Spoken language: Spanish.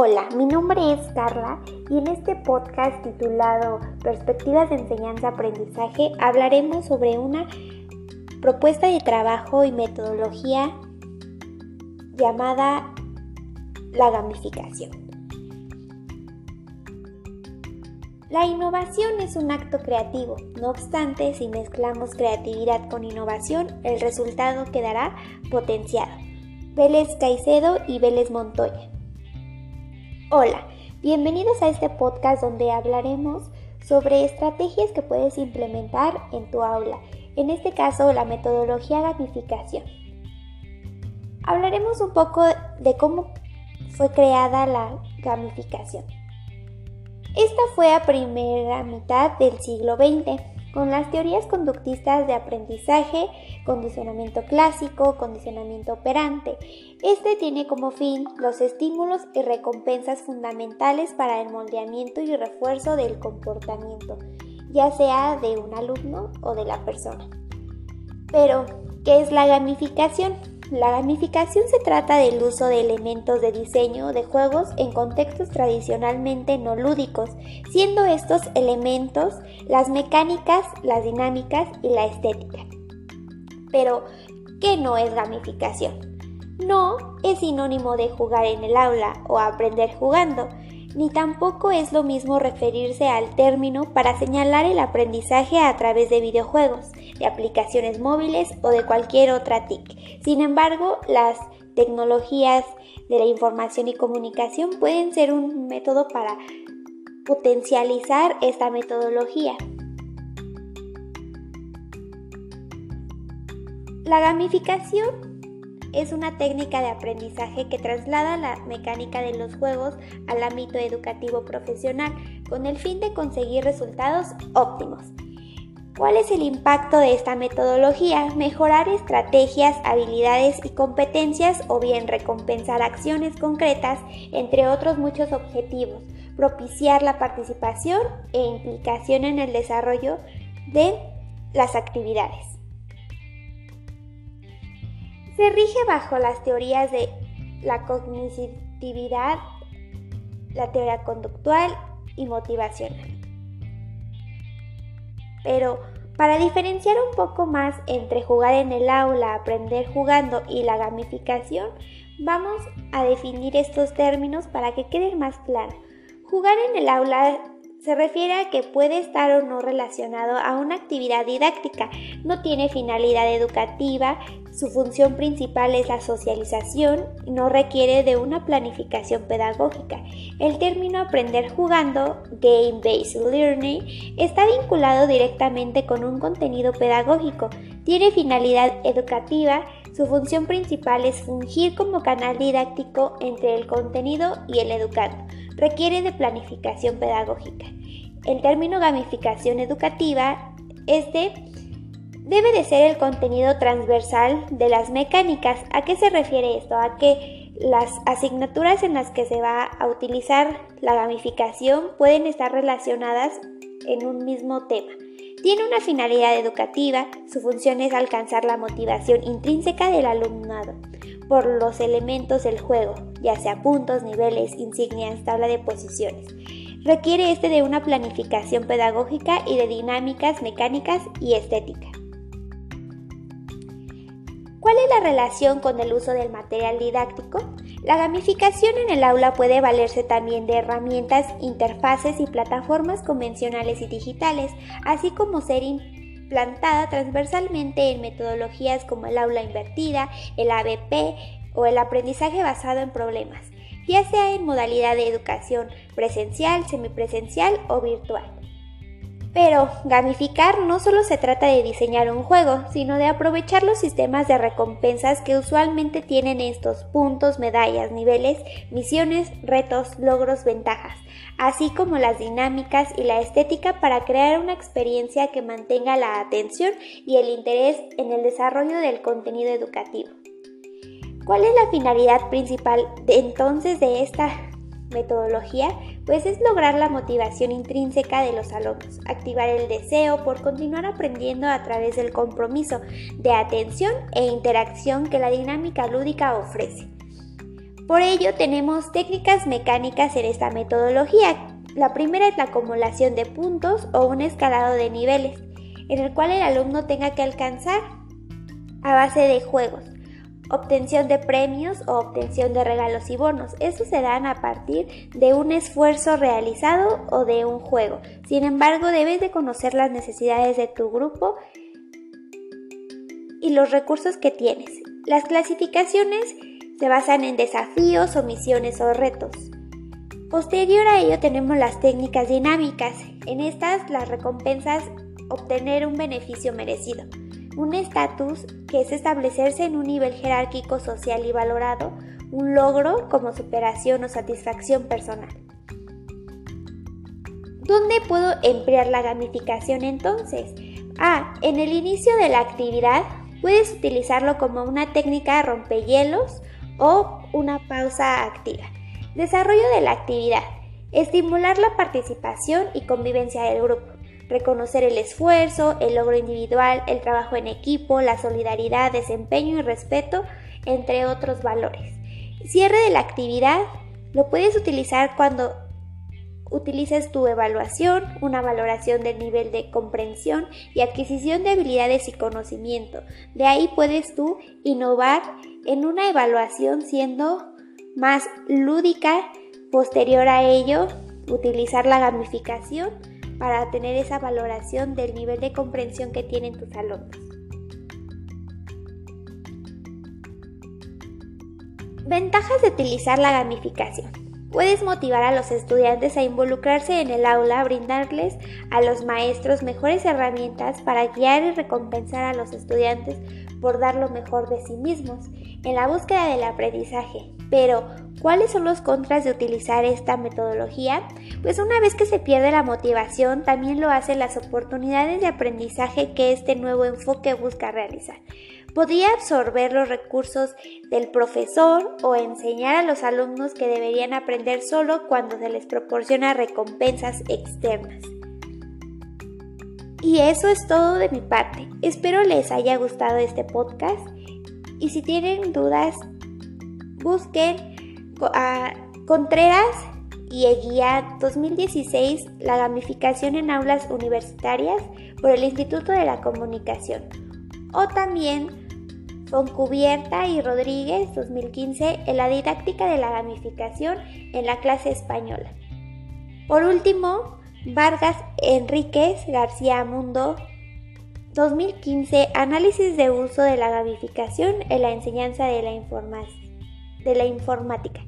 Hola, mi nombre es Carla y en este podcast titulado Perspectivas de Enseñanza-Aprendizaje hablaremos sobre una propuesta de trabajo y metodología llamada la gamificación. La innovación es un acto creativo, no obstante, si mezclamos creatividad con innovación, el resultado quedará potenciado. Vélez Caicedo y Vélez Montoya. Hola, bienvenidos a este podcast donde hablaremos sobre estrategias que puedes implementar en tu aula, en este caso la metodología gamificación. Hablaremos un poco de cómo fue creada la gamificación. Esta fue a primera mitad del siglo XX con las teorías conductistas de aprendizaje, condicionamiento clásico, condicionamiento operante. Este tiene como fin los estímulos y recompensas fundamentales para el moldeamiento y refuerzo del comportamiento, ya sea de un alumno o de la persona. Pero, ¿qué es la gamificación? La gamificación se trata del uso de elementos de diseño de juegos en contextos tradicionalmente no lúdicos, siendo estos elementos las mecánicas, las dinámicas y la estética. Pero, ¿qué no es gamificación? No es sinónimo de jugar en el aula o aprender jugando, ni tampoco es lo mismo referirse al término para señalar el aprendizaje a través de videojuegos, de aplicaciones móviles o de cualquier otra TIC. Sin embargo, las tecnologías de la información y comunicación pueden ser un método para potencializar esta metodología. La gamificación es una técnica de aprendizaje que traslada la mecánica de los juegos al ámbito educativo profesional con el fin de conseguir resultados óptimos. ¿Cuál es el impacto de esta metodología? Mejorar estrategias, habilidades y competencias o bien recompensar acciones concretas, entre otros muchos objetivos, propiciar la participación e implicación en el desarrollo de las actividades. Se rige bajo las teorías de la cognitividad, la teoría conductual y motivacional. Pero para diferenciar un poco más entre jugar en el aula, aprender jugando y la gamificación, vamos a definir estos términos para que queden más claro. Jugar en el aula se refiere a que puede estar o no relacionado a una actividad didáctica, no tiene finalidad educativa, su función principal es la socialización. No requiere de una planificación pedagógica. El término aprender jugando, Game-Based Learning, está vinculado directamente con un contenido pedagógico, tiene finalidad educativa, su función principal es fungir como canal didáctico entre el contenido y el educando requiere de planificación pedagógica. El término gamificación educativa, este debe de ser el contenido transversal de las mecánicas. ¿A qué se refiere esto? A que las asignaturas en las que se va a utilizar la gamificación pueden estar relacionadas en un mismo tema. Tiene una finalidad educativa, su función es alcanzar la motivación intrínseca del alumnado por los elementos del juego, ya sea puntos, niveles, insignias, tabla de posiciones. Requiere este de una planificación pedagógica y de dinámicas mecánicas y estética. ¿Cuál es la relación con el uso del material didáctico? La gamificación en el aula puede valerse también de herramientas, interfaces y plataformas convencionales y digitales, así como ser plantada transversalmente en metodologías como el aula invertida, el ABP o el aprendizaje basado en problemas, ya sea en modalidad de educación presencial, semipresencial o virtual. Pero gamificar no solo se trata de diseñar un juego, sino de aprovechar los sistemas de recompensas que usualmente tienen estos puntos, medallas, niveles, misiones, retos, logros, ventajas, así como las dinámicas y la estética para crear una experiencia que mantenga la atención y el interés en el desarrollo del contenido educativo. ¿Cuál es la finalidad principal entonces de esta metodología? Pues es lograr la motivación intrínseca de los alumnos, activar el deseo por continuar aprendiendo a través del compromiso de atención e interacción que la dinámica lúdica ofrece. Por ello tenemos técnicas mecánicas en esta metodología. La primera es la acumulación de puntos o un escalado de niveles, en el cual el alumno tenga que alcanzar a base de juegos, obtención de premios o obtención de regalos y bonos. Estos se dan a partir de un esfuerzo realizado o de un juego. Sin embargo, debes de conocer las necesidades de tu grupo y los recursos que tienes. Las clasificaciones se basan en desafíos o misiones o retos. Posterior a ello tenemos las técnicas dinámicas. En estas las recompensas obtener un beneficio merecido, un estatus que es establecerse en un nivel jerárquico social y valorado, un logro como superación o satisfacción personal. ¿Dónde puedo emplear la gamificación entonces? Ah, en el inicio de la actividad puedes utilizarlo como una técnica rompehielos o una pausa activa. Desarrollo de la actividad. Estimular la participación y convivencia del grupo. Reconocer el esfuerzo, el logro individual, el trabajo en equipo, la solidaridad, desempeño y respeto, entre otros valores. Cierre de la actividad. Lo puedes utilizar cuando utilices tu evaluación, una valoración del nivel de comprensión y adquisición de habilidades y conocimiento. De ahí puedes tú innovar en una evaluación siendo más lúdica. Posterior a ello, utilizar la gamificación para tener esa valoración del nivel de comprensión que tienen tus alumnos. Ventajas de utilizar la gamificación. Puedes motivar a los estudiantes a involucrarse en el aula, brindarles a los maestros mejores herramientas para guiar y recompensar a los estudiantes por dar lo mejor de sí mismos en la búsqueda del aprendizaje. Pero, ¿cuáles son los contras de utilizar esta metodología? Pues una vez que se pierde la motivación, también lo hacen las oportunidades de aprendizaje que este nuevo enfoque busca realizar podía absorber los recursos del profesor o enseñar a los alumnos que deberían aprender solo cuando se les proporciona recompensas externas. Y eso es todo de mi parte. Espero les haya gustado este podcast y si tienen dudas, busquen Contreras y Eguía 2016, la gamificación en aulas universitarias por el Instituto de la Comunicación. O también Cubierta y Rodríguez 2015 en la didáctica de la gamificación en la clase española. Por último, Vargas Enríquez García Mundo 2015 Análisis de uso de la gamificación en la enseñanza de la informática.